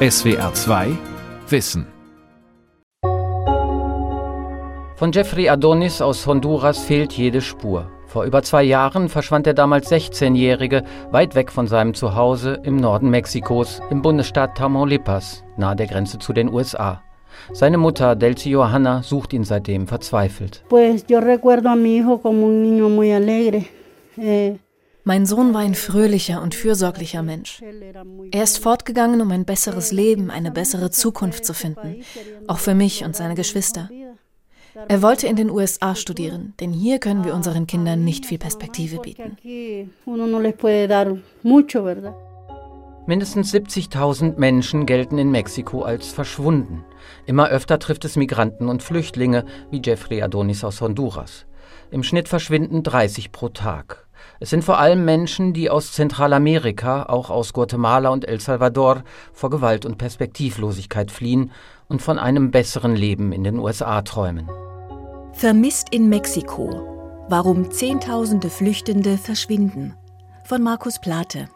SWR 2 Wissen. Von Jeffrey Adonis aus Honduras fehlt jede Spur. Vor über zwei Jahren verschwand der damals 16-Jährige weit weg von seinem Zuhause im Norden Mexikos, im Bundesstaat Tamaulipas, nahe der Grenze zu den USA. Seine Mutter, Delcy Johanna, sucht ihn seitdem verzweifelt. Pues yo recuerdo a mi hijo como un niño muy alegre. Eh, mein Sohn war ein fröhlicher und fürsorglicher Mensch. Er ist fortgegangen, um ein besseres Leben, eine bessere Zukunft zu finden, auch für mich und seine Geschwister. Er wollte in den USA studieren, denn hier können wir unseren Kindern nicht viel Perspektive bieten. Mindestens 70.000 Menschen gelten in Mexiko als verschwunden. Immer öfter trifft es Migranten und Flüchtlinge wie Jeffrey Adonis aus Honduras. Im Schnitt verschwinden 30 pro Tag. Es sind vor allem Menschen, die aus Zentralamerika, auch aus Guatemala und El Salvador, vor Gewalt und Perspektivlosigkeit fliehen und von einem besseren Leben in den USA träumen. Vermisst in Mexiko. Warum Zehntausende Flüchtende verschwinden. Von Markus Plate.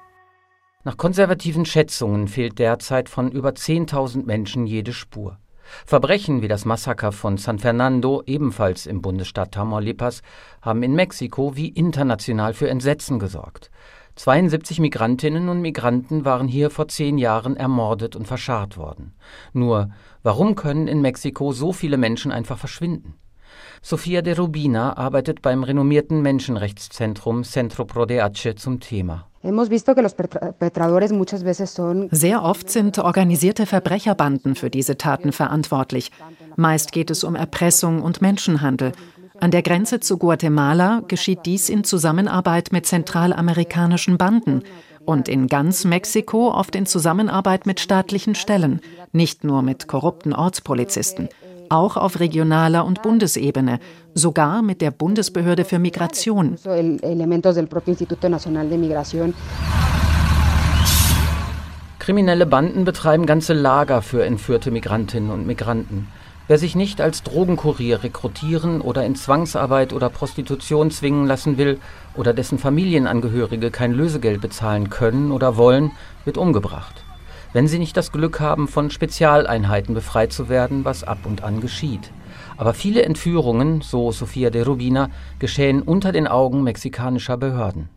Nach konservativen Schätzungen fehlt derzeit von über 10.000 Menschen jede Spur. Verbrechen wie das Massaker von San Fernando, ebenfalls im Bundesstaat Tamaulipas, haben in Mexiko wie international für Entsetzen gesorgt. 72 Migrantinnen und Migranten waren hier vor zehn Jahren ermordet und verscharrt worden. Nur, warum können in Mexiko so viele Menschen einfach verschwinden? Sofia de Rubina arbeitet beim renommierten Menschenrechtszentrum Centro Prodeace zum Thema. Sehr oft sind organisierte Verbrecherbanden für diese Taten verantwortlich. Meist geht es um Erpressung und Menschenhandel. An der Grenze zu Guatemala geschieht dies in Zusammenarbeit mit zentralamerikanischen Banden und in ganz Mexiko oft in Zusammenarbeit mit staatlichen Stellen, nicht nur mit korrupten Ortspolizisten auch auf regionaler und Bundesebene, sogar mit der Bundesbehörde für Migration. Kriminelle Banden betreiben ganze Lager für entführte Migrantinnen und Migranten. Wer sich nicht als Drogenkurier rekrutieren oder in Zwangsarbeit oder Prostitution zwingen lassen will oder dessen Familienangehörige kein Lösegeld bezahlen können oder wollen, wird umgebracht wenn sie nicht das Glück haben, von Spezialeinheiten befreit zu werden, was ab und an geschieht. Aber viele Entführungen, so Sofia de Rubina, geschehen unter den Augen mexikanischer Behörden.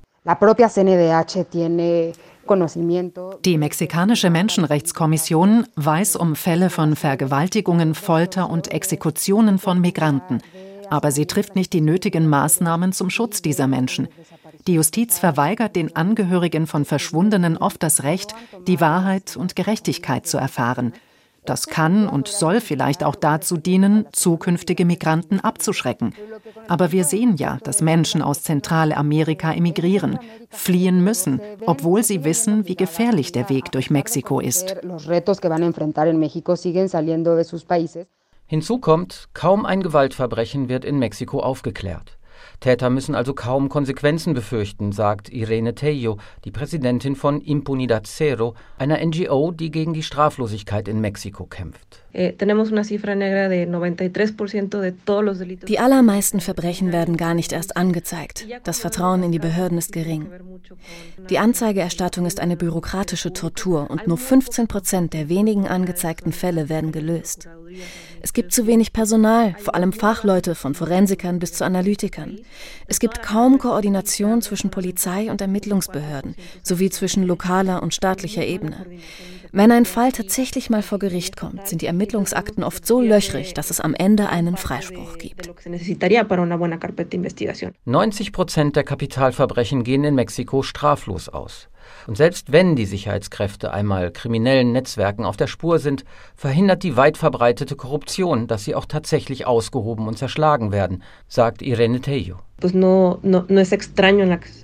Die mexikanische Menschenrechtskommission weiß um Fälle von Vergewaltigungen, Folter und Exekutionen von Migranten, aber sie trifft nicht die nötigen Maßnahmen zum Schutz dieser Menschen. Die Justiz verweigert den Angehörigen von Verschwundenen oft das Recht, die Wahrheit und Gerechtigkeit zu erfahren. Das kann und soll vielleicht auch dazu dienen, zukünftige Migranten abzuschrecken. Aber wir sehen ja, dass Menschen aus Zentralamerika emigrieren, fliehen müssen, obwohl sie wissen, wie gefährlich der Weg durch Mexiko ist. Hinzu kommt, kaum ein Gewaltverbrechen wird in Mexiko aufgeklärt. Täter müssen also kaum Konsequenzen befürchten, sagt Irene Tello, die Präsidentin von Impunidad Zero, einer NGO, die gegen die Straflosigkeit in Mexiko kämpft. Eh, die allermeisten Verbrechen werden gar nicht erst angezeigt. Das Vertrauen in die Behörden ist gering. Die Anzeigeerstattung ist eine bürokratische Tortur und nur 15 Prozent der wenigen angezeigten Fälle werden gelöst. Es gibt zu wenig Personal, vor allem Fachleute von Forensikern bis zu Analytikern. Es gibt kaum Koordination zwischen Polizei und Ermittlungsbehörden sowie zwischen lokaler und staatlicher Ebene. Wenn ein Fall tatsächlich mal vor Gericht kommt, sind die Ermittlungsakten oft so löchrig, dass es am Ende einen Freispruch gibt. 90 Prozent der Kapitalverbrechen gehen in Mexiko straflos aus. Und selbst wenn die Sicherheitskräfte einmal kriminellen Netzwerken auf der Spur sind, verhindert die weit verbreitete Korruption, dass sie auch tatsächlich ausgehoben und zerschlagen werden, sagt Irene Tello.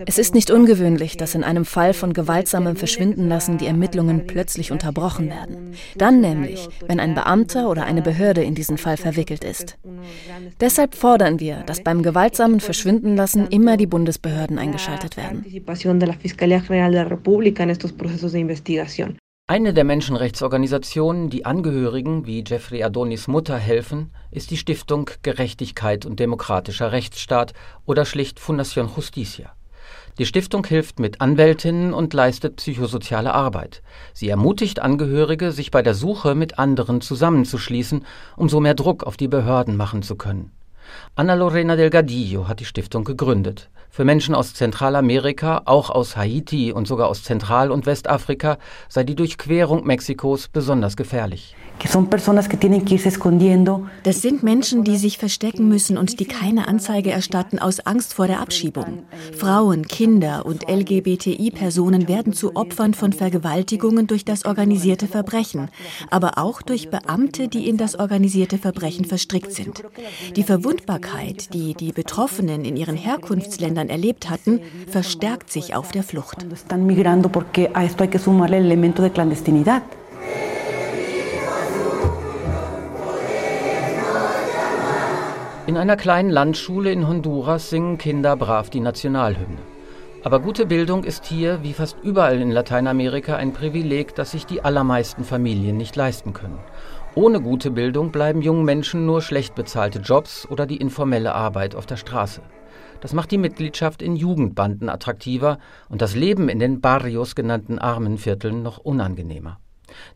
Es ist nicht ungewöhnlich, dass in einem Fall von gewaltsamem Verschwindenlassen die Ermittlungen plötzlich unterbrochen werden. Dann nämlich, wenn ein Beamter oder eine Behörde in diesen Fall verwickelt ist. Deshalb fordern wir, dass beim gewaltsamen Verschwindenlassen immer die Bundesbehörden eingeschaltet werden. Eine der Menschenrechtsorganisationen, die Angehörigen wie Jeffrey Adonis Mutter helfen, ist die Stiftung Gerechtigkeit und demokratischer Rechtsstaat oder schlicht Fundación Justicia. Die Stiftung hilft mit Anwältinnen und leistet psychosoziale Arbeit. Sie ermutigt Angehörige, sich bei der Suche mit anderen zusammenzuschließen, um so mehr Druck auf die Behörden machen zu können. Ana Lorena Delgadillo hat die Stiftung gegründet. Für Menschen aus Zentralamerika, auch aus Haiti und sogar aus Zentral- und Westafrika sei die Durchquerung Mexikos besonders gefährlich. Das sind Menschen, die sich verstecken müssen und die keine Anzeige erstatten aus Angst vor der Abschiebung. Frauen, Kinder und LGBTI-Personen werden zu Opfern von Vergewaltigungen durch das organisierte Verbrechen, aber auch durch Beamte, die in das organisierte Verbrechen verstrickt sind. Die Verwundbarkeit, die die Betroffenen in ihren Herkunftsländern erlebt hatten, verstärkt sich auf der Flucht. In einer kleinen Landschule in Honduras singen Kinder brav die Nationalhymne. Aber gute Bildung ist hier, wie fast überall in Lateinamerika, ein Privileg, das sich die allermeisten Familien nicht leisten können. Ohne gute Bildung bleiben jungen Menschen nur schlecht bezahlte Jobs oder die informelle Arbeit auf der Straße. Das macht die Mitgliedschaft in Jugendbanden attraktiver und das Leben in den Barrios genannten Armenvierteln noch unangenehmer.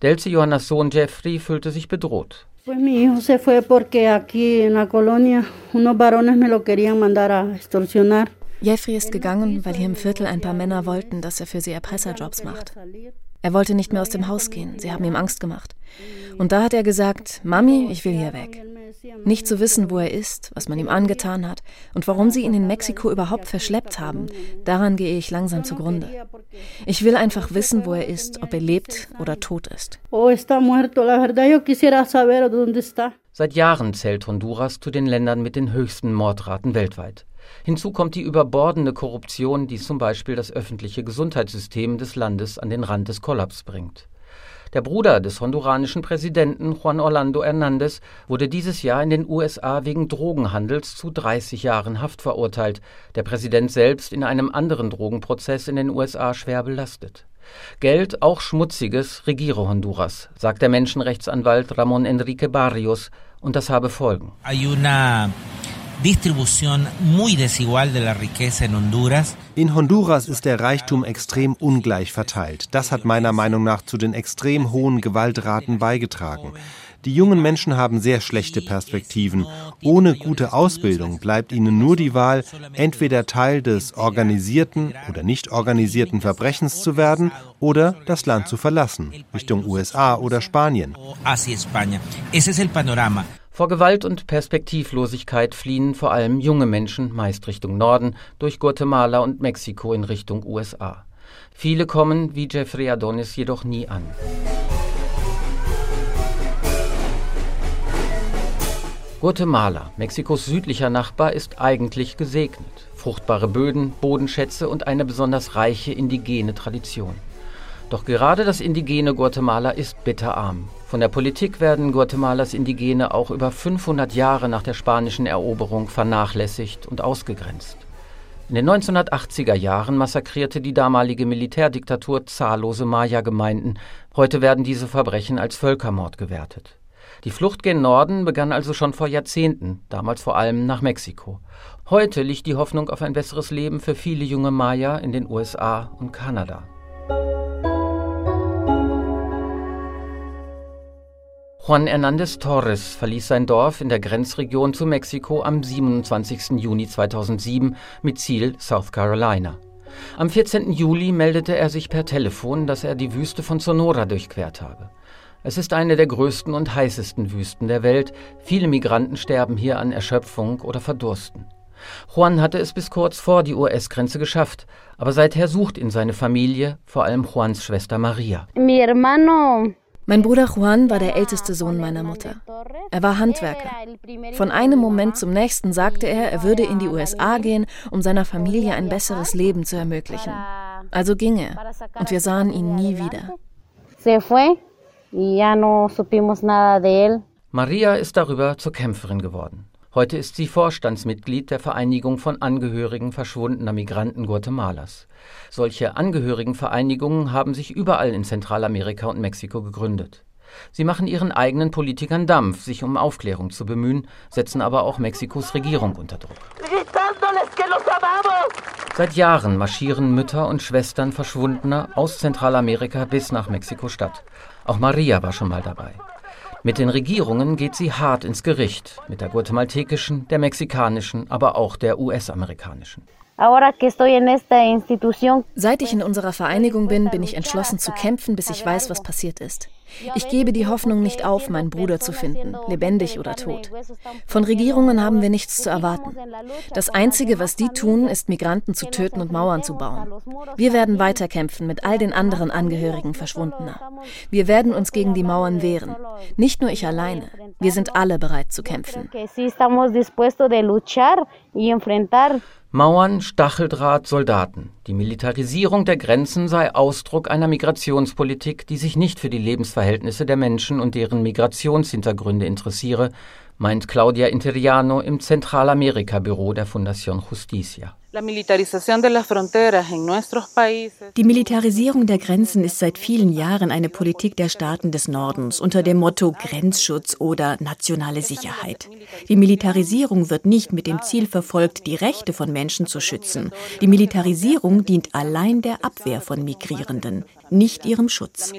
Delce Johannas Sohn Jeffrey fühlte sich bedroht. Jeffrey ist gegangen, weil hier im Viertel ein paar Männer wollten, dass er für sie Erpresserjobs macht. Er wollte nicht mehr aus dem Haus gehen, sie haben ihm Angst gemacht. Und da hat er gesagt, Mami, ich will hier weg. Nicht zu wissen, wo er ist, was man ihm angetan hat und warum sie ihn in Mexiko überhaupt verschleppt haben, daran gehe ich langsam zugrunde. Ich will einfach wissen, wo er ist, ob er lebt oder tot ist. Seit Jahren zählt Honduras zu den Ländern mit den höchsten Mordraten weltweit. Hinzu kommt die überbordende Korruption, die zum Beispiel das öffentliche Gesundheitssystem des Landes an den Rand des Kollaps bringt. Der Bruder des honduranischen Präsidenten Juan Orlando Hernández wurde dieses Jahr in den USA wegen Drogenhandels zu 30 Jahren Haft verurteilt, der Präsident selbst in einem anderen Drogenprozess in den USA schwer belastet. Geld, auch schmutziges, regiere Honduras, sagt der Menschenrechtsanwalt Ramon Enrique Barrios, und das habe Folgen. Hay una distribución muy desigual de la riqueza en Honduras. In Honduras ist der Reichtum extrem ungleich verteilt. Das hat meiner Meinung nach zu den extrem hohen Gewaltraten beigetragen. Die jungen Menschen haben sehr schlechte Perspektiven. Ohne gute Ausbildung bleibt ihnen nur die Wahl, entweder Teil des organisierten oder nicht organisierten Verbrechens zu werden oder das Land zu verlassen, Richtung USA oder Spanien. Vor Gewalt und Perspektivlosigkeit fliehen vor allem junge Menschen, meist Richtung Norden, durch Guatemala und Mexiko in Richtung USA. Viele kommen, wie Jeffrey Adonis, jedoch nie an. Guatemala, Mexikos südlicher Nachbar, ist eigentlich gesegnet. Fruchtbare Böden, Bodenschätze und eine besonders reiche indigene Tradition. Doch gerade das indigene Guatemala ist bitterarm. Von der Politik werden Guatemalas Indigene auch über 500 Jahre nach der spanischen Eroberung vernachlässigt und ausgegrenzt. In den 1980er Jahren massakrierte die damalige Militärdiktatur zahllose Maya-Gemeinden. Heute werden diese Verbrechen als Völkermord gewertet. Die Flucht gen Norden begann also schon vor Jahrzehnten, damals vor allem nach Mexiko. Heute liegt die Hoffnung auf ein besseres Leben für viele junge Maya in den USA und Kanada. Juan Hernández Torres verließ sein Dorf in der Grenzregion zu Mexiko am 27. Juni 2007 mit Ziel South Carolina. Am 14. Juli meldete er sich per Telefon, dass er die Wüste von Sonora durchquert habe. Es ist eine der größten und heißesten Wüsten der Welt. Viele Migranten sterben hier an Erschöpfung oder Verdursten. Juan hatte es bis kurz vor die US-Grenze geschafft, aber seither sucht ihn seine Familie, vor allem Juans Schwester Maria. Mi hermano mein Bruder Juan war der älteste Sohn meiner Mutter. Er war Handwerker. Von einem Moment zum nächsten sagte er, er würde in die USA gehen, um seiner Familie ein besseres Leben zu ermöglichen. Also ging er und wir sahen ihn nie wieder. Maria ist darüber zur Kämpferin geworden. Heute ist sie Vorstandsmitglied der Vereinigung von Angehörigen verschwundener Migranten Guatemalas. Solche Angehörigenvereinigungen haben sich überall in Zentralamerika und Mexiko gegründet. Sie machen ihren eigenen Politikern Dampf, sich um Aufklärung zu bemühen, setzen aber auch Mexikos Regierung unter Druck. Seit Jahren marschieren Mütter und Schwestern Verschwundener aus Zentralamerika bis nach Mexiko-Stadt. Auch Maria war schon mal dabei. Mit den Regierungen geht sie hart ins Gericht, mit der guatemaltekischen, der mexikanischen, aber auch der US-amerikanischen. Seit ich in unserer Vereinigung bin, bin ich entschlossen zu kämpfen, bis ich weiß, was passiert ist. Ich gebe die Hoffnung nicht auf, meinen Bruder zu finden, lebendig oder tot. Von Regierungen haben wir nichts zu erwarten. Das Einzige, was die tun, ist Migranten zu töten und Mauern zu bauen. Wir werden weiterkämpfen mit all den anderen Angehörigen Verschwundener. Wir werden uns gegen die Mauern wehren. Nicht nur ich alleine. Wir sind alle bereit zu kämpfen. Mauern, Stacheldraht, Soldaten. Die Militarisierung der Grenzen sei Ausdruck einer Migrationspolitik, die sich nicht für die Lebensverhältnisse der Menschen und deren Migrationshintergründe interessiere, meint Claudia Interiano im Zentralamerika-Büro der Fundación Justicia. Die Militarisierung der Grenzen ist seit vielen Jahren eine Politik der Staaten des Nordens unter dem Motto Grenzschutz oder nationale Sicherheit. Die Militarisierung wird nicht mit dem Ziel verfolgt, die Rechte von Menschen zu schützen. Die Militarisierung dient allein der Abwehr von Migrierenden, nicht ihrem Schutz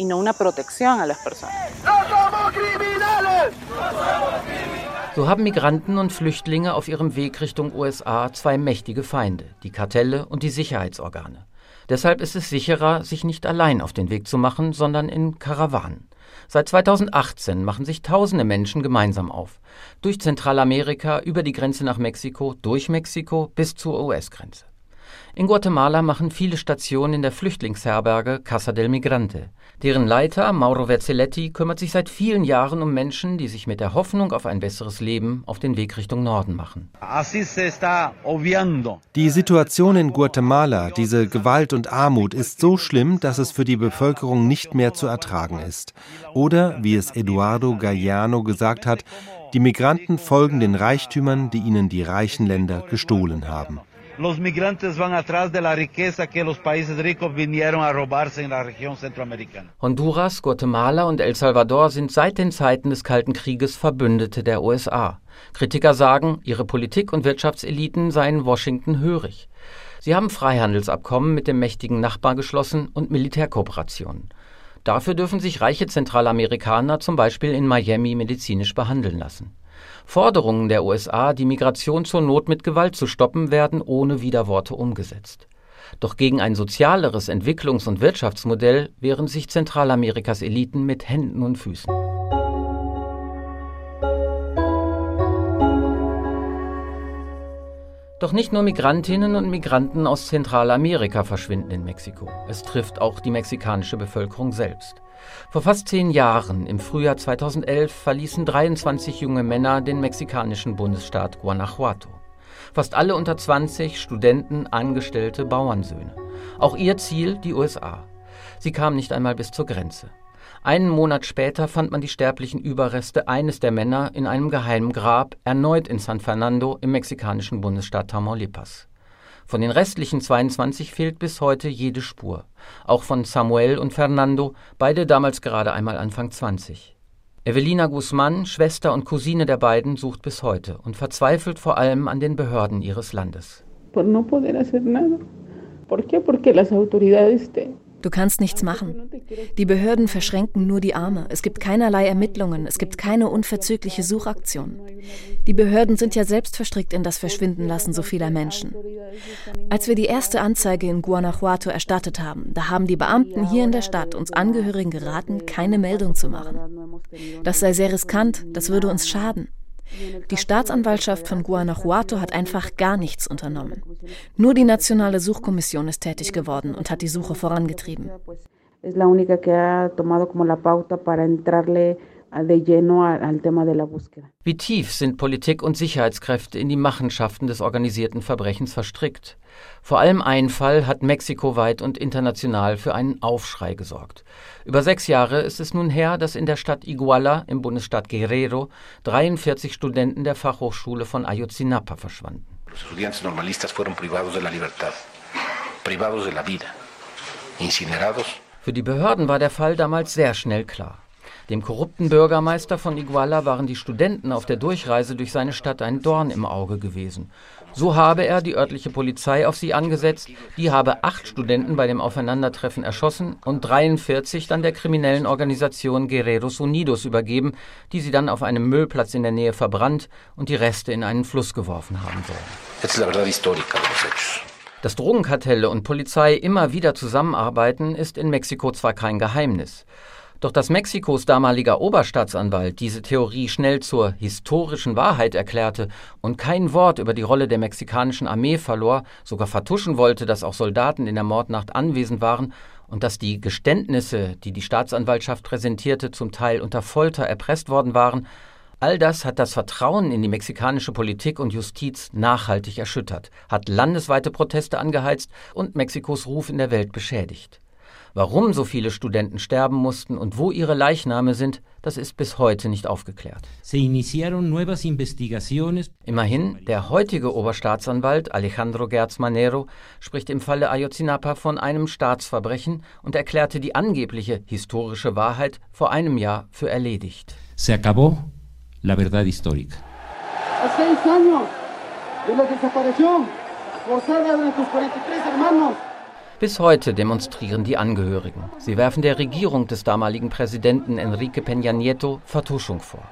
y no una protección a las personas. So haben Migranten und Flüchtlinge auf ihrem Weg Richtung USA zwei mächtige Feinde, die Kartelle und die Sicherheitsorgane. Deshalb ist es sicherer, sich nicht allein auf den Weg zu machen, sondern in Karawanen. Seit 2018 machen sich tausende Menschen gemeinsam auf. Durch Zentralamerika, über die Grenze nach Mexiko, durch Mexiko bis zur US-Grenze. In Guatemala machen viele Stationen in der Flüchtlingsherberge Casa del Migrante. Deren Leiter Mauro Verzelletti kümmert sich seit vielen Jahren um Menschen, die sich mit der Hoffnung auf ein besseres Leben auf den Weg Richtung Norden machen. Die Situation in Guatemala, diese Gewalt und Armut ist so schlimm, dass es für die Bevölkerung nicht mehr zu ertragen ist. Oder, wie es Eduardo Galliano gesagt hat, die Migranten folgen den Reichtümern, die ihnen die reichen Länder gestohlen haben. Los migrantes van atrás de la riqueza que los países ricos vinieron a robarse en la región centroamericana. Honduras, Guatemala und El Salvador sind seit den Zeiten des Kalten Krieges Verbündete der USA. Kritiker sagen, ihre Politik und Wirtschaftseliten seien Washington hörig. Sie haben Freihandelsabkommen mit dem mächtigen Nachbar geschlossen und Militärkooperationen. Dafür dürfen sich reiche Zentralamerikaner zum Beispiel in Miami medizinisch behandeln lassen. Forderungen der USA, die Migration zur Not mit Gewalt zu stoppen, werden ohne Widerworte umgesetzt. Doch gegen ein sozialeres Entwicklungs- und Wirtschaftsmodell wehren sich Zentralamerikas Eliten mit Händen und Füßen. Doch nicht nur Migrantinnen und Migranten aus Zentralamerika verschwinden in Mexiko. Es trifft auch die mexikanische Bevölkerung selbst. Vor fast zehn Jahren, im Frühjahr 2011, verließen 23 junge Männer den mexikanischen Bundesstaat Guanajuato. Fast alle unter 20 Studenten, Angestellte, Bauernsöhne. Auch ihr Ziel die USA. Sie kamen nicht einmal bis zur Grenze. Einen Monat später fand man die sterblichen Überreste eines der Männer in einem geheimen Grab, erneut in San Fernando im mexikanischen Bundesstaat Tamaulipas. Von den restlichen 22 fehlt bis heute jede Spur. Auch von Samuel und Fernando, beide damals gerade einmal Anfang 20. Evelina Guzman, Schwester und Cousine der beiden, sucht bis heute und verzweifelt vor allem an den Behörden ihres Landes. Por no poder hacer nada. ¿Por qué? Porque las autoridades te, Du kannst nichts machen. Die Behörden verschränken nur die Arme. Es gibt keinerlei Ermittlungen. Es gibt keine unverzügliche Suchaktion. Die Behörden sind ja selbst verstrickt in das Verschwindenlassen so vieler Menschen. Als wir die erste Anzeige in Guanajuato erstattet haben, da haben die Beamten hier in der Stadt uns Angehörigen geraten, keine Meldung zu machen. Das sei sehr riskant, das würde uns schaden. Die Staatsanwaltschaft von Guanajuato hat einfach gar nichts unternommen. Nur die Nationale Suchkommission ist tätig geworden und hat die Suche vorangetrieben. Wie tief sind Politik und Sicherheitskräfte in die Machenschaften des organisierten Verbrechens verstrickt? Vor allem ein Fall hat mexikoweit und international für einen Aufschrei gesorgt. Über sechs Jahre ist es nun her, dass in der Stadt Iguala im Bundesstaat Guerrero 43 Studenten der Fachhochschule von Ayotzinapa verschwanden. Los estudiantes normalistas fueron privados de la libertad, privados de la vida, incinerados. Für die Behörden war der Fall damals sehr schnell klar. Dem korrupten Bürgermeister von Iguala waren die Studenten auf der Durchreise durch seine Stadt ein Dorn im Auge gewesen. So habe er die örtliche Polizei auf sie angesetzt, die habe acht Studenten bei dem Aufeinandertreffen erschossen und 43 dann der kriminellen Organisation Guerreros Unidos übergeben, die sie dann auf einem Müllplatz in der Nähe verbrannt und die Reste in einen Fluss geworfen haben sollen. Dass Drogenkartelle und Polizei immer wieder zusammenarbeiten, ist in Mexiko zwar kein Geheimnis. Doch dass Mexikos damaliger Oberstaatsanwalt diese Theorie schnell zur historischen Wahrheit erklärte und kein Wort über die Rolle der mexikanischen Armee verlor, sogar vertuschen wollte, dass auch Soldaten in der Mordnacht anwesend waren und dass die Geständnisse, die die Staatsanwaltschaft präsentierte, zum Teil unter Folter erpresst worden waren, all das hat das Vertrauen in die mexikanische Politik und Justiz nachhaltig erschüttert, hat landesweite Proteste angeheizt und Mexikos Ruf in der Welt beschädigt. Warum so viele Studenten sterben mussten und wo ihre Leichname sind, das ist bis heute nicht aufgeklärt. Immerhin, der heutige Oberstaatsanwalt Alejandro Gertz Manero spricht im Falle Ayotzinapa von einem Staatsverbrechen und erklärte die angebliche historische Wahrheit vor einem Jahr für erledigt. Se acabó la verdad histórica. Hace seis años de la desaparición forzada de nuestros 43 hermanos. Bis heute demonstrieren die Angehörigen. Sie werfen der Regierung des damaligen Präsidenten Enrique Peña Nieto Vertuschung vor.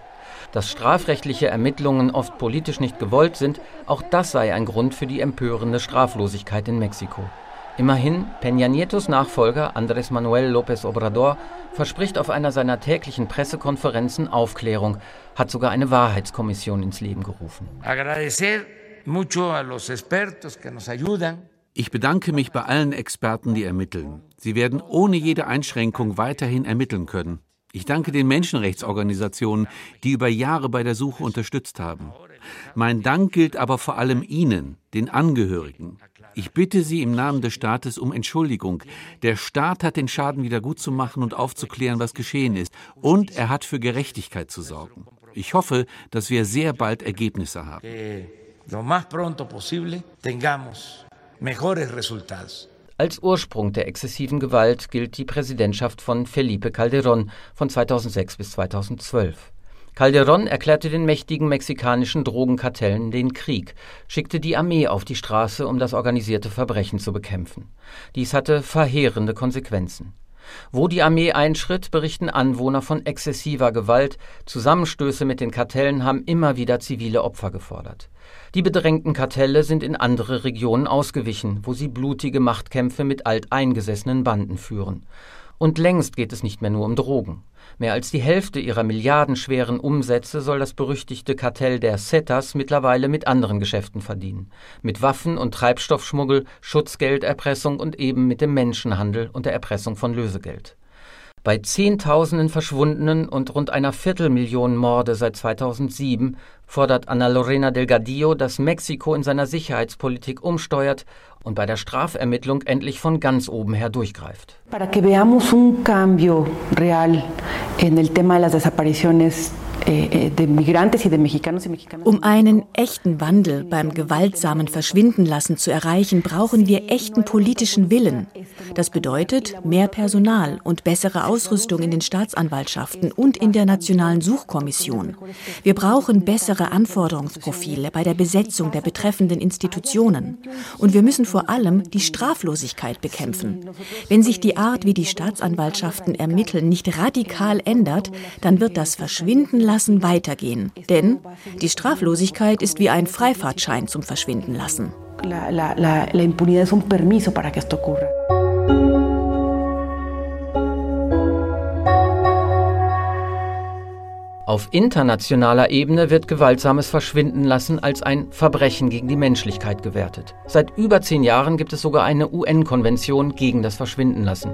Dass strafrechtliche Ermittlungen oft politisch nicht gewollt sind, auch das sei ein Grund für die empörende Straflosigkeit in Mexiko. Immerhin, Peña Nietos Nachfolger Andrés Manuel López Obrador verspricht auf einer seiner täglichen Pressekonferenzen Aufklärung, hat sogar eine Wahrheitskommission ins Leben gerufen. Agradecer mucho a los expertos que nos ayudan ich bedanke mich bei allen Experten, die ermitteln. Sie werden ohne jede Einschränkung weiterhin ermitteln können. Ich danke den Menschenrechtsorganisationen, die über Jahre bei der Suche unterstützt haben. Mein Dank gilt aber vor allem Ihnen, den Angehörigen. Ich bitte Sie im Namen des Staates um Entschuldigung. Der Staat hat den Schaden wieder gut zu machen und aufzuklären, was geschehen ist. Und er hat für Gerechtigkeit zu sorgen. Ich hoffe, dass wir sehr bald Ergebnisse haben mejores resultados. Als Ursprung der exzessiven Gewalt gilt die Präsidentschaft von Felipe Calderón von 2006 bis 2012. Calderón erklärte den mächtigen mexikanischen Drogenkartellen den Krieg, schickte die Armee auf die Straße, um das organisierte Verbrechen zu bekämpfen. Dies hatte verheerende Konsequenzen. Wo die Armee einschritt, berichten Anwohner von exzessiver Gewalt. Zusammenstöße mit den Kartellen haben immer wieder zivile Opfer gefordert. Die bedrängten Kartelle sind in andere Regionen ausgewichen, wo sie blutige Machtkämpfe mit alteingesessenen Banden führen. Und längst geht es nicht mehr nur um Drogen. Mehr als die Hälfte ihrer milliardenschweren Umsätze soll das berüchtigte Kartell der Zetas mittlerweile mit anderen Geschäften verdienen. Mit Waffen- und Treibstoffschmuggel, Schutzgelderpressung und eben mit dem Menschenhandel und der Erpressung von Lösegeld. Bei Zehntausenden Verschwundenen und rund einer Viertelmillion Morde seit 2007 fordert Ana Lorena Delgadillo, dass Mexiko in seiner Sicherheitspolitik umsteuert und bei der Strafermittlung endlich von ganz oben her durchgreift. Para que veamos un cambio real en el tema de las desapariciones um einen echten Wandel beim gewaltsamen Verschwindenlassen zu erreichen, brauchen wir echten politischen Willen. Das bedeutet mehr Personal und bessere Ausrüstung in den Staatsanwaltschaften und in der Nationalen Suchkommission. Wir brauchen bessere Anforderungsprofile bei der Besetzung der betreffenden Institutionen. Und wir müssen vor allem die Straflosigkeit bekämpfen. Wenn sich die Art, wie die Staatsanwaltschaften ermitteln, nicht radikal ändert, dann wird das Verschwinden lassen weitergehen. Denn die Straflosigkeit ist wie ein Freifahrtschein zum Verschwinden lassen. La, la, la, la impunidad es un permiso para que esto ocurra. Auf internationaler Ebene wird gewaltsames Verschwinden lassen als ein Verbrechen gegen die Menschlichkeit gewertet. Seit über zehn Jahren gibt es sogar eine UN-Konvention gegen das Verschwindenlassen.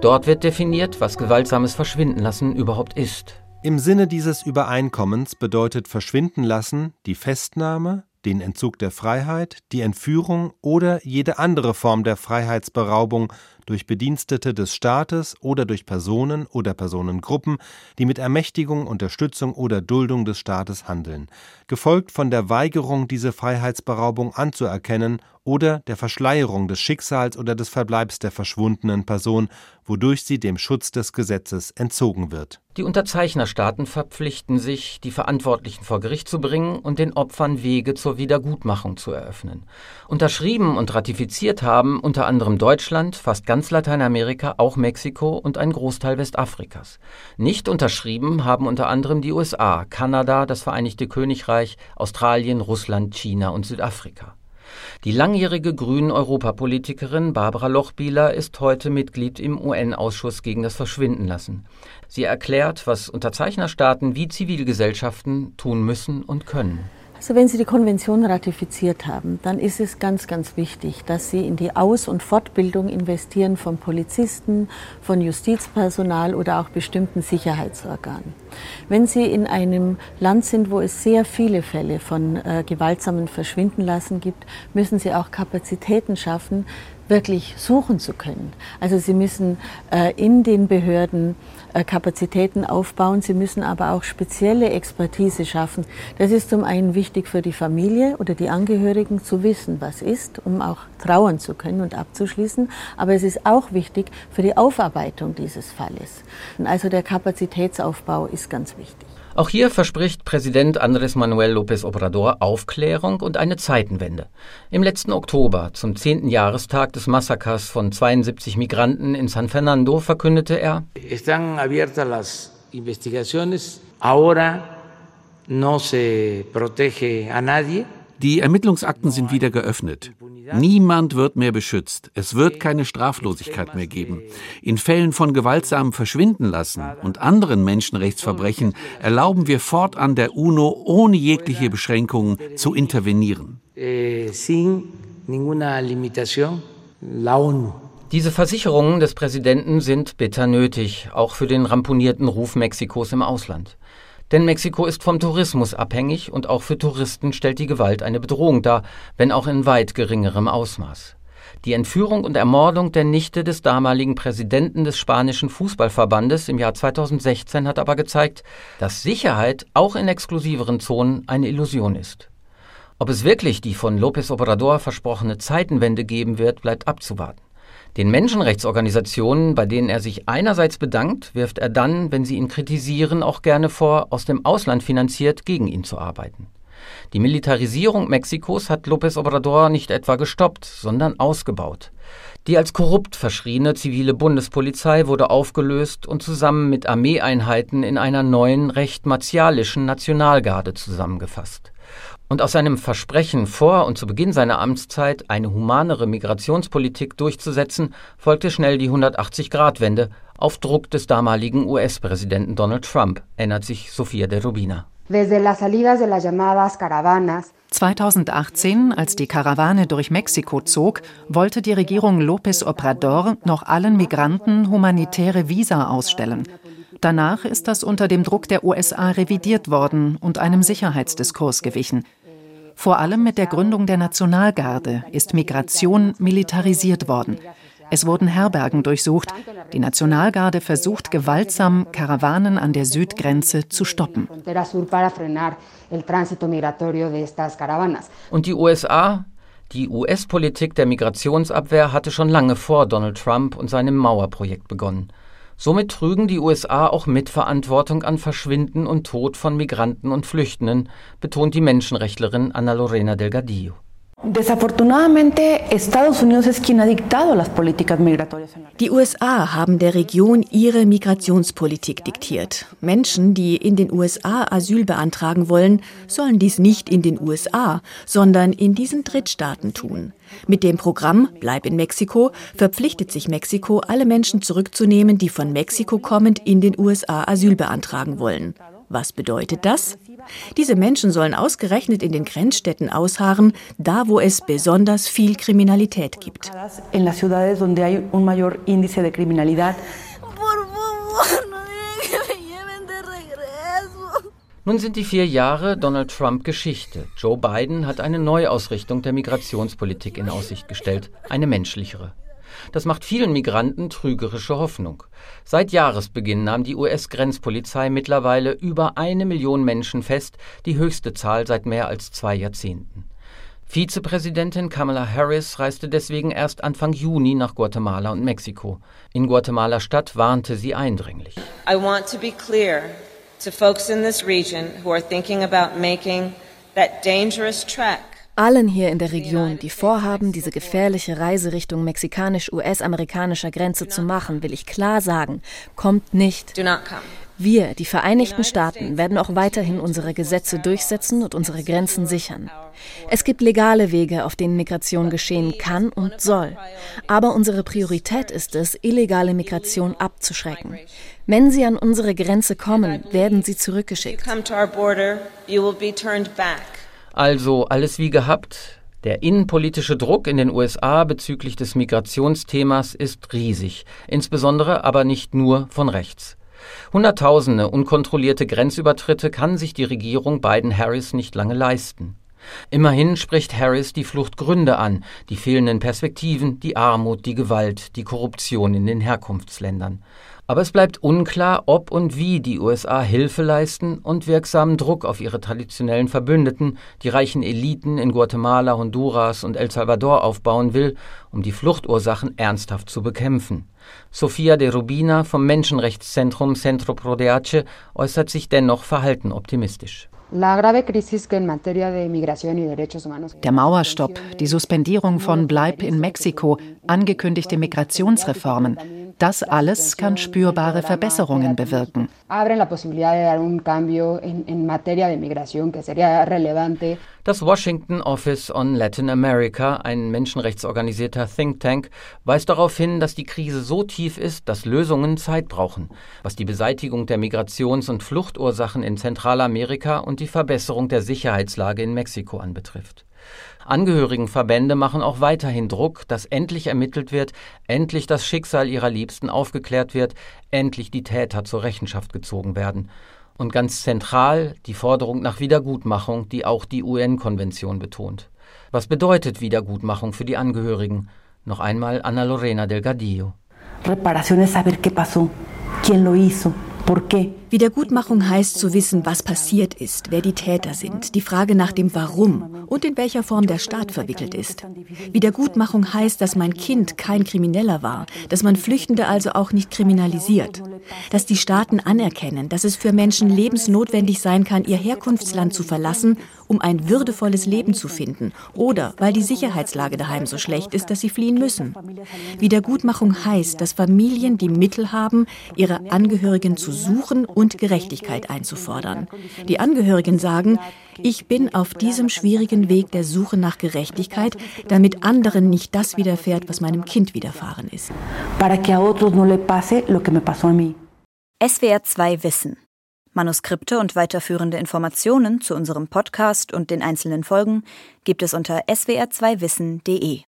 Dort wird definiert, was gewaltsames Verschwindenlassen überhaupt ist. Im Sinne dieses Übereinkommens bedeutet Verschwinden lassen die Festnahme, den Entzug der Freiheit, die Entführung oder jede andere Form der Freiheitsberaubung durch Bedienstete des Staates oder durch Personen oder Personengruppen, die mit Ermächtigung, Unterstützung oder Duldung des Staates handeln, gefolgt von der Weigerung, diese Freiheitsberaubung anzuerkennen oder der Verschleierung des Schicksals oder des Verbleibs der verschwundenen Person, wodurch sie dem Schutz des Gesetzes entzogen wird. Die Unterzeichnerstaaten verpflichten sich, die Verantwortlichen vor Gericht zu bringen und den Opfern Wege zur Wiedergutmachung zu eröffnen. Unterschrieben und ratifiziert haben unter anderem Deutschland, fast ganz Lateinamerika, auch Mexiko und ein Großteil Westafrikas. Nicht unterschrieben haben unter anderem die USA, Kanada, das Vereinigte Königreich, Australien, Russland, China und Südafrika. Die langjährige Grünen-Europapolitikerin Barbara Lochbieler ist heute Mitglied im UN-Ausschuss gegen das Verschwindenlassen. Sie erklärt, was Unterzeichnerstaaten wie Zivilgesellschaften tun müssen und können. Also wenn Sie die Konvention ratifiziert haben, dann ist es ganz, ganz wichtig, dass Sie in die Aus- und Fortbildung investieren von Polizisten, von Justizpersonal oder auch bestimmten Sicherheitsorganen. Wenn Sie in einem Land sind, wo es sehr viele Fälle von äh, gewaltsamen Verschwindenlassen gibt, müssen Sie auch Kapazitäten schaffen, wirklich suchen zu können. Also Sie müssen äh, in den Behörden Kapazitäten aufbauen. Sie müssen aber auch spezielle Expertise schaffen. Das ist zum einen wichtig für die Familie oder die Angehörigen zu wissen, was ist, um auch trauern zu können und abzuschließen. Aber es ist auch wichtig für die Aufarbeitung dieses Falles. Also der Kapazitätsaufbau ist ganz wichtig. Auch hier verspricht Präsident Andrés Manuel López Obrador Aufklärung und eine Zeitenwende. Im letzten Oktober, zum zehnten Jahrestag des Massakers von 72 Migranten in San Fernando, verkündete er: Están abiertas las investigaciones. Ahora no se protege a nadie. Die Ermittlungsakten sind wieder geöffnet. Niemand wird mehr beschützt. Es wird keine Straflosigkeit mehr geben. In Fällen von gewaltsamem Verschwinden lassen und anderen Menschenrechtsverbrechen erlauben wir fortan der UNO ohne jegliche Beschränkungen zu intervenieren. Eh, Diese Versicherungen des Präsidenten sind bitter nötig, auch für den ramponierten Ruf Mexikos im Ausland. Denn Mexiko ist vom Tourismus abhängig und auch für Touristen stellt die Gewalt eine Bedrohung dar, wenn auch in weit geringerem Ausmaß. Die Entführung und Ermordung der Nichte des damaligen Präsidenten des spanischen Fußballverbandes im Jahr 2016 hat aber gezeigt, dass Sicherheit auch in exklusiveren Zonen eine Illusion ist. Ob es wirklich die von López Obrador versprochene Zeitenwende geben wird, bleibt abzuwarten. Den Menschenrechtsorganisationen, bei denen er sich einerseits bedankt, wirft er dann, wenn sie ihn kritisieren, auch gerne vor, aus dem Ausland finanziert gegen ihn zu arbeiten. Die Militarisierung Mexikos hat López Obrador nicht etwa gestoppt, sondern ausgebaut. Die als korrupt verschriene zivile Bundespolizei wurde aufgelöst und zusammen mit Armeeeinheiten in einer neuen, recht martialischen Nationalgarde zusammengefasst. Und aus seinem Versprechen vor und zu Beginn seiner Amtszeit, eine humanere Migrationspolitik durchzusetzen, folgte schnell die 180-Grad-Wende auf Druck des damaligen US-Präsidenten Donald Trump, erinnert sich Sofia de Rubina. 2018, als die Karawane durch Mexiko zog, wollte die Regierung López Obrador noch allen Migranten humanitäre Visa ausstellen. Danach ist das unter dem Druck der USA revidiert worden und einem Sicherheitsdiskurs gewichen. Vor allem mit der Gründung der Nationalgarde ist Migration militarisiert worden. Es wurden Herbergen durchsucht. Die Nationalgarde versucht gewaltsam, Karawanen an der Südgrenze zu stoppen. Und die USA? Die US-Politik der Migrationsabwehr hatte schon lange vor Donald Trump und seinem Mauerprojekt begonnen. Somit trügen die USA auch Mitverantwortung an Verschwinden und Tod von Migranten und Flüchtenden, betont die Menschenrechtlerin Ana Lorena Delgadillo. Die USA haben der Region ihre Migrationspolitik diktiert. Menschen, die in den USA Asyl beantragen wollen, sollen dies nicht in den USA, sondern in diesen Drittstaaten tun. Mit dem Programm Bleib in Mexiko verpflichtet sich Mexiko, alle Menschen zurückzunehmen, die von Mexiko kommend in den USA Asyl beantragen wollen. Was bedeutet das? Diese Menschen sollen ausgerechnet in den Grenzstädten ausharren, da wo es besonders viel Kriminalität gibt. Nun sind die vier Jahre Donald Trump Geschichte. Joe Biden hat eine Neuausrichtung der Migrationspolitik in Aussicht gestellt, eine menschlichere. Das macht vielen Migranten trügerische Hoffnung. Seit Jahresbeginn nahm die US-Grenzpolizei mittlerweile über eine Million Menschen fest, die höchste Zahl seit mehr als zwei Jahrzehnten. Vizepräsidentin Kamala Harris reiste deswegen erst Anfang Juni nach Guatemala und Mexiko. In Guatemala Stadt warnte sie eindringlich. I want to be clear to folks in this region who are thinking about making that dangerous trek allen hier in der Region, die vorhaben, diese gefährliche Reise Richtung mexikanisch-US-amerikanischer Grenze zu machen, will ich klar sagen, kommt nicht. Wir, die Vereinigten Staaten, werden auch weiterhin unsere Gesetze durchsetzen und unsere Grenzen sichern. Es gibt legale Wege, auf denen Migration geschehen kann und soll. Aber unsere Priorität ist es, illegale Migration abzuschrecken. Wenn sie an unsere Grenze kommen, werden sie zurückgeschickt. Also alles wie gehabt. Der innenpolitische Druck in den USA bezüglich des Migrationsthemas ist riesig, insbesondere aber nicht nur von rechts. Hunderttausende unkontrollierte Grenzübertritte kann sich die Regierung Biden-Harris nicht lange leisten. Immerhin spricht Harris die Fluchtgründe an, die fehlenden Perspektiven, die Armut, die Gewalt, die Korruption in den Herkunftsländern. Aber es bleibt unklar, ob und wie die USA Hilfe leisten und wirksamen Druck auf ihre traditionellen Verbündeten, die reichen Eliten in Guatemala, Honduras und El Salvador aufbauen will, um die Fluchtursachen ernsthaft zu bekämpfen. Sofia de Rubina vom Menschenrechtszentrum Centro Prodeace äußert sich dennoch verhalten optimistisch. Der Mauerstopp, die Suspendierung von Bleib in Mexiko, angekündigte Migrationsreformen, das alles kann spürbare Verbesserungen bewirken. Das Washington Office on Latin America, ein menschenrechtsorganisierter Think Tank, weist darauf hin, dass die Krise so tief ist, dass Lösungen Zeit brauchen, was die Beseitigung der Migrations- und Fluchtursachen in Zentralamerika und die Verbesserung der Sicherheitslage in Mexiko anbetrifft. Angehörigenverbände machen auch weiterhin Druck, dass endlich ermittelt wird, endlich das Schicksal ihrer Liebsten aufgeklärt wird, endlich die Täter zur Rechenschaft gezogen werden. Und ganz zentral die Forderung nach Wiedergutmachung, die auch die UN-Konvention betont. Was bedeutet Wiedergutmachung für die Angehörigen? Noch einmal Ana Lorena Delgadillo. Reparación es saber qué pasó, quién lo hizo, Wiedergutmachung heißt zu wissen, was passiert ist, wer die Täter sind, die Frage nach dem Warum und in welcher Form der Staat verwickelt ist. Wiedergutmachung heißt, dass mein Kind kein Krimineller war, dass man Flüchtende also auch nicht kriminalisiert, dass die Staaten anerkennen, dass es für Menschen lebensnotwendig sein kann, ihr Herkunftsland zu verlassen, um ein würdevolles Leben zu finden oder weil die Sicherheitslage daheim so schlecht ist, dass sie fliehen müssen. Wiedergutmachung heißt, dass Familien die Mittel haben, ihre Angehörigen zu suchen und Gerechtigkeit einzufordern. Die Angehörigen sagen, ich bin auf diesem schwierigen Weg der Suche nach Gerechtigkeit, damit anderen nicht das widerfährt, was meinem Kind widerfahren ist. SWR 2 Wissen. Manuskripte und weiterführende Informationen zu unserem Podcast und den einzelnen Folgen gibt es unter swr2wissen.de.